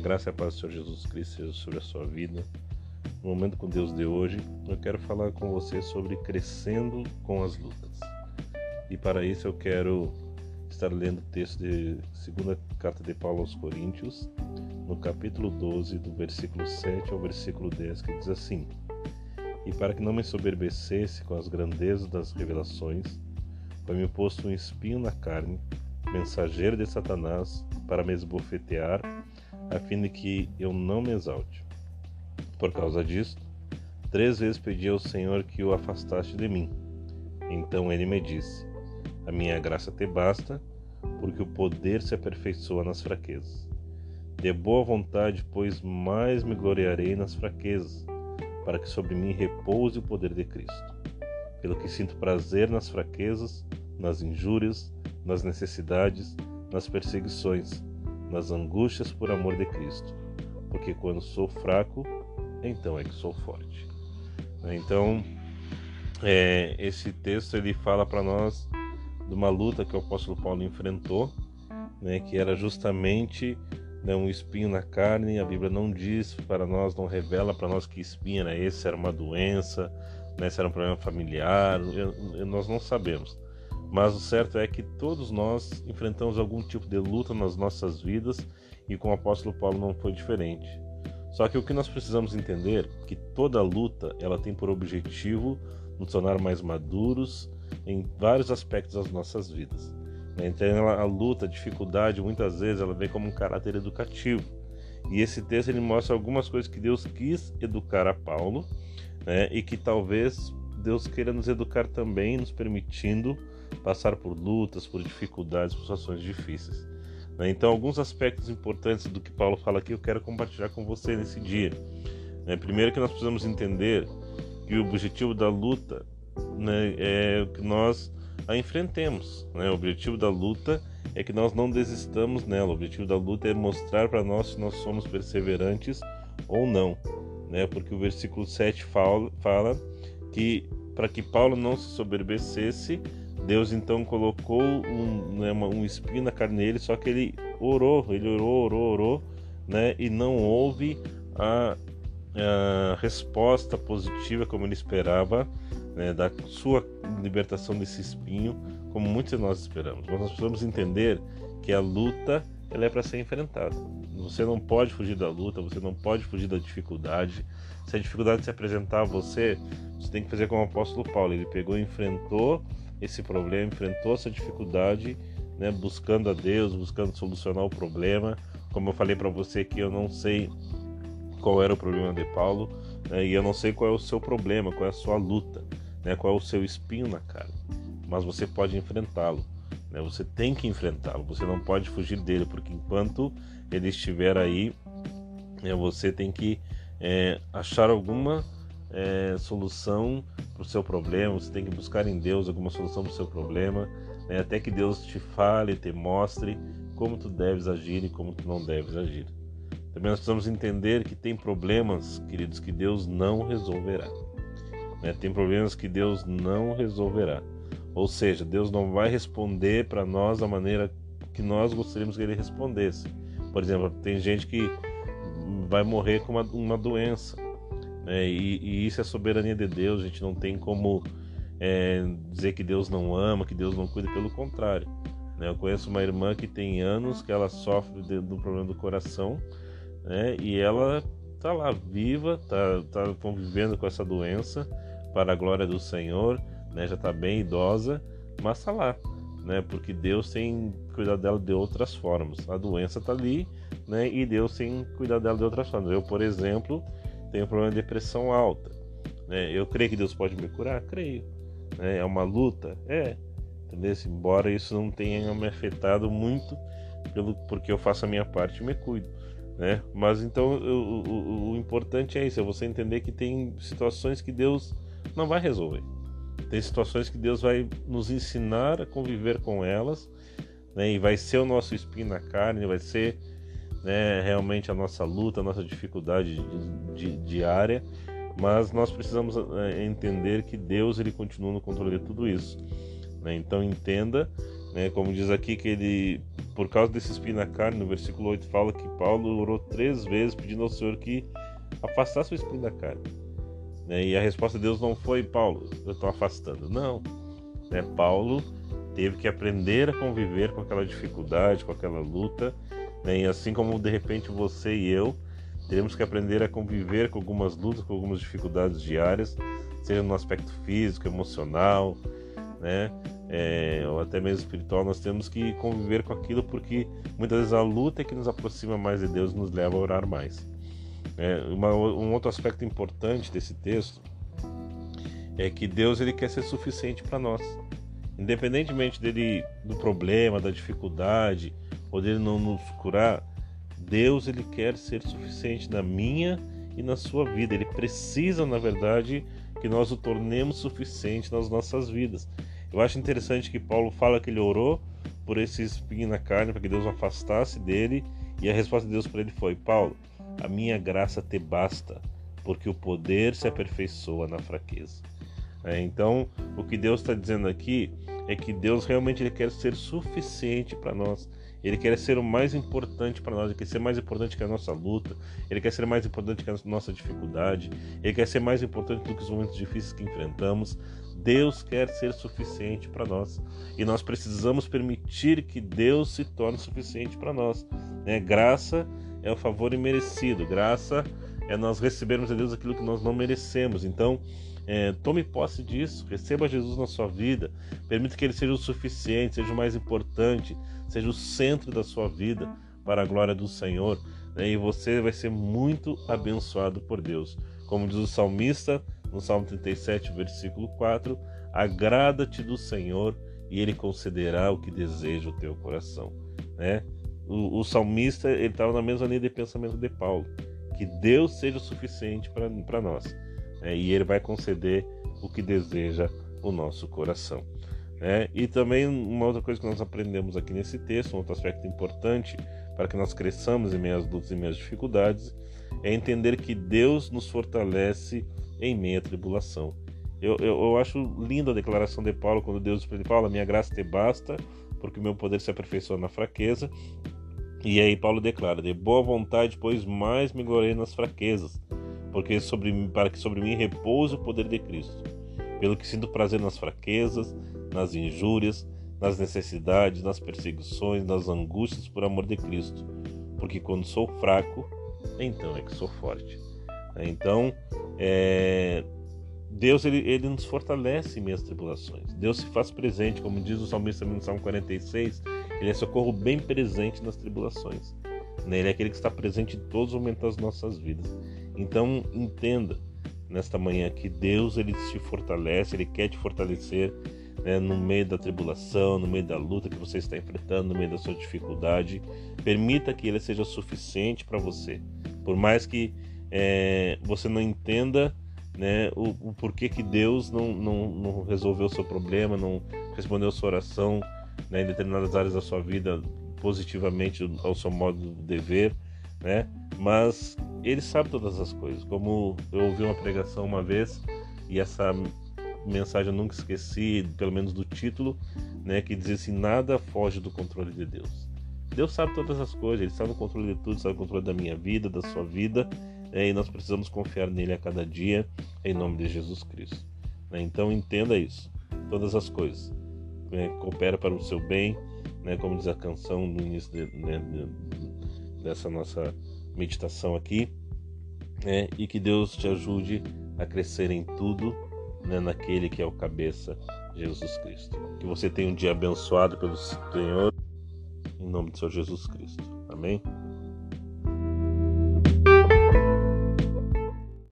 graça e a paz do Senhor Jesus Cristo seja sobre a sua vida. No momento com Deus de hoje, eu quero falar com você sobre crescendo com as lutas. E para isso eu quero estar lendo o texto de segunda carta de Paulo aos Coríntios, no capítulo 12, do versículo 7 ao versículo 10, que diz assim: E para que não me soberbecesse com as grandezas das revelações, foi-me posto um espinho na carne, mensageiro de Satanás, para me esbofetear, a fim de que eu não me exalte. Por causa disto, três vezes pedi ao Senhor que o afastaste de mim. Então ele me disse: A minha graça te basta, porque o poder se aperfeiçoa nas fraquezas. De boa vontade, pois mais me gloriarei nas fraquezas, para que sobre mim repouse o poder de Cristo. Pelo que sinto prazer nas fraquezas, nas injúrias, nas necessidades, nas perseguições, nas angústias por amor de Cristo, porque quando sou fraco, então é que sou forte. Então, é, esse texto ele fala para nós de uma luta que o apóstolo Paulo enfrentou, né, que era justamente né, um espinho na carne. A Bíblia não diz para nós, não revela para nós que espinho era esse, era uma doença, né, se era um problema familiar, eu, eu, nós não sabemos. Mas o certo é que todos nós enfrentamos algum tipo de luta nas nossas vidas e com o apóstolo Paulo não foi diferente. Só que o que nós precisamos entender é que toda luta ela tem por objetivo nos tornar mais maduros em vários aspectos das nossas vidas. Né? Então a luta, a dificuldade, muitas vezes ela vem como um caráter educativo. E esse texto ele mostra algumas coisas que Deus quis educar a Paulo né? e que talvez Deus queira nos educar também, nos permitindo passar por lutas, por dificuldades, por situações difíceis. Né? Então, alguns aspectos importantes do que Paulo fala aqui eu quero compartilhar com você nesse dia. Né? Primeiro, que nós precisamos entender que o objetivo da luta né, é que nós a enfrentemos. Né? O objetivo da luta é que nós não desistamos nela. O objetivo da luta é mostrar para nós se nós somos perseverantes ou não. Né? Porque o versículo 7 fala, fala que para que Paulo não se soberbecesse, Deus então colocou um, né, um espinho na carne dele, só que ele orou, ele orou, orou, orou, né, e não houve a, a resposta positiva como ele esperava né, da sua libertação desse espinho, como muitos de nós esperamos. Mas nós precisamos entender que a luta ela é para ser enfrentada. Você não pode fugir da luta, você não pode fugir da dificuldade. Se a dificuldade se apresentar a você, você tem que fazer como o apóstolo Paulo. Ele pegou enfrentou esse problema, enfrentou essa dificuldade, né, buscando a Deus, buscando solucionar o problema. Como eu falei para você que eu não sei qual era o problema de Paulo né, e eu não sei qual é o seu problema, qual é a sua luta, né, qual é o seu espinho na cara. Mas você pode enfrentá-lo. Né, você tem que enfrentá-lo. Você não pode fugir dele, porque enquanto ele estiver aí, né, você tem que é, achar alguma é, solução para o seu problema, você tem que buscar em Deus alguma solução para o seu problema, né, até que Deus te fale, te mostre como tu deves agir e como tu não deves agir. Também nós precisamos entender que tem problemas, queridos, que Deus não resolverá. Né? Tem problemas que Deus não resolverá. Ou seja, Deus não vai responder para nós da maneira que nós gostaríamos que Ele respondesse. Por exemplo, tem gente que vai morrer com uma, uma doença. Né? E, e, isso é soberania de Deus, a gente não tem como é, dizer que Deus não ama, que Deus não cuida, pelo contrário. Né? Eu conheço uma irmã que tem anos que ela sofre de, do problema do coração né? e ela está lá viva, está tá convivendo com essa doença para a glória do Senhor, né? já está bem idosa, mas está lá. Né? Porque Deus tem cuidado dela de outras formas. A doença está ali, né? E Deus tem cuidado dela de outras formas. Eu, por exemplo, tenho problema de pressão alta. Né? Eu creio que Deus pode me curar? Creio. Né? É uma luta? É. Entendeu? Embora isso não tenha me afetado muito, pelo, porque eu faço a minha parte e me cuido. Né? Mas então o, o, o importante é isso, é você entender que tem situações que Deus não vai resolver. Tem situações que Deus vai nos ensinar a conviver com elas, né? E vai ser o nosso espinho na carne, vai ser né, realmente a nossa luta, a nossa dificuldade diária, mas nós precisamos é, entender que Deus ele continua no controle de tudo isso. Né? Então entenda, né, como diz aqui, que ele por causa desse espinho na carne, no versículo 8 fala que Paulo orou três vezes pedindo ao Senhor que afastasse o espinho da carne. Né? E a resposta de Deus não foi, Paulo, eu estou afastando. Não. Né? Paulo teve que aprender a conviver com aquela dificuldade, com aquela luta. E assim como de repente você e eu teremos que aprender a conviver com algumas lutas, com algumas dificuldades diárias, seja no aspecto físico, emocional, né? É, ou até mesmo espiritual, nós temos que conviver com aquilo porque muitas vezes a luta é que nos aproxima mais de Deus, nos leva a orar mais. É, uma, um outro aspecto importante desse texto é que Deus ele quer ser suficiente para nós, independentemente dele do problema, da dificuldade ou dele não nos curar. Deus ele quer ser suficiente na minha e na sua vida. Ele precisa, na verdade, que nós o tornemos suficiente nas nossas vidas. Eu acho interessante que Paulo fala que ele orou por esse espinho na carne para que Deus o afastasse dele e a resposta de Deus para ele foi: Paulo, a minha graça te basta, porque o poder se aperfeiçoa na fraqueza. É, então, o que Deus está dizendo aqui é que Deus realmente ele quer ser suficiente para nós. Ele quer ser o mais importante para nós, ele quer ser mais importante que a nossa luta, ele quer ser mais importante que a nossa dificuldade, ele quer ser mais importante do que os momentos difíceis que enfrentamos. Deus quer ser suficiente para nós e nós precisamos permitir que Deus se torne suficiente para nós. Né? Graça é o favor imerecido, graça é nós recebermos de Deus aquilo que nós não merecemos. Então, é, tome posse disso, receba Jesus na sua vida, permita que Ele seja o suficiente, seja o mais importante, seja o centro da sua vida para a glória do Senhor, né? e você vai ser muito abençoado por Deus. Como diz o salmista no Salmo 37, versículo 4: Agrada-te do Senhor e Ele concederá o que deseja o teu coração. Né? O, o salmista estava na mesma linha de pensamento de Paulo, que Deus seja o suficiente para nós né? e Ele vai conceder o que deseja o nosso coração. Né? E também uma outra coisa que nós aprendemos aqui nesse texto, um outro aspecto importante para que nós cresçamos em meio às lutas e meio às dificuldades, é entender que Deus nos fortalece em meio à tribulação. Eu, eu, eu acho linda a declaração de Paulo quando Deus diz para ele: Paulo, a minha graça te basta, porque o meu poder se aperfeiçoa na fraqueza. E aí Paulo declara: De boa vontade, pois mais me glorei nas fraquezas, porque sobre, para que sobre mim repouse o poder de Cristo. Pelo que sinto prazer nas fraquezas, nas injúrias, nas necessidades, nas perseguições, nas angústias por amor de Cristo. Porque quando sou fraco, então é que sou forte. Então, é, Deus ele, ele nos fortalece em minhas tribulações. Deus se faz presente, como diz o salmista no Salmo 46, ele é socorro bem presente nas tribulações. Né? Ele é aquele que está presente em todos os momentos das nossas vidas. Então, entenda nesta manhã que Deus ele te fortalece, ele quer te fortalecer né, no meio da tribulação, no meio da luta que você está enfrentando, no meio da sua dificuldade. Permita que Ele seja suficiente para você. Por mais que é, você não entenda né, o, o, porquê que Deus não, não, não resolveu o seu problema, não respondeu a sua oração né, em determinadas áreas da sua vida positivamente ao seu modo de ver, né? Mas ele sabe todas as coisas. Como eu ouvi uma pregação uma vez e essa mensagem eu nunca esqueci, pelo menos do título, né, que dizia assim: nada foge do controle de Deus. Deus sabe todas as coisas, Ele está no controle de tudo, está no controle da minha vida, da sua vida, né, e nós precisamos confiar nele a cada dia, em nome de Jesus Cristo. Né, então entenda isso, todas as coisas né, coopera para o seu bem, né, como diz a canção no início de, né, dessa nossa meditação aqui, né, e que Deus te ajude a crescer em tudo né, naquele que é o cabeça, Jesus Cristo. Que você tenha um dia abençoado pelo Senhor, em nome do Senhor Jesus Cristo. Amém?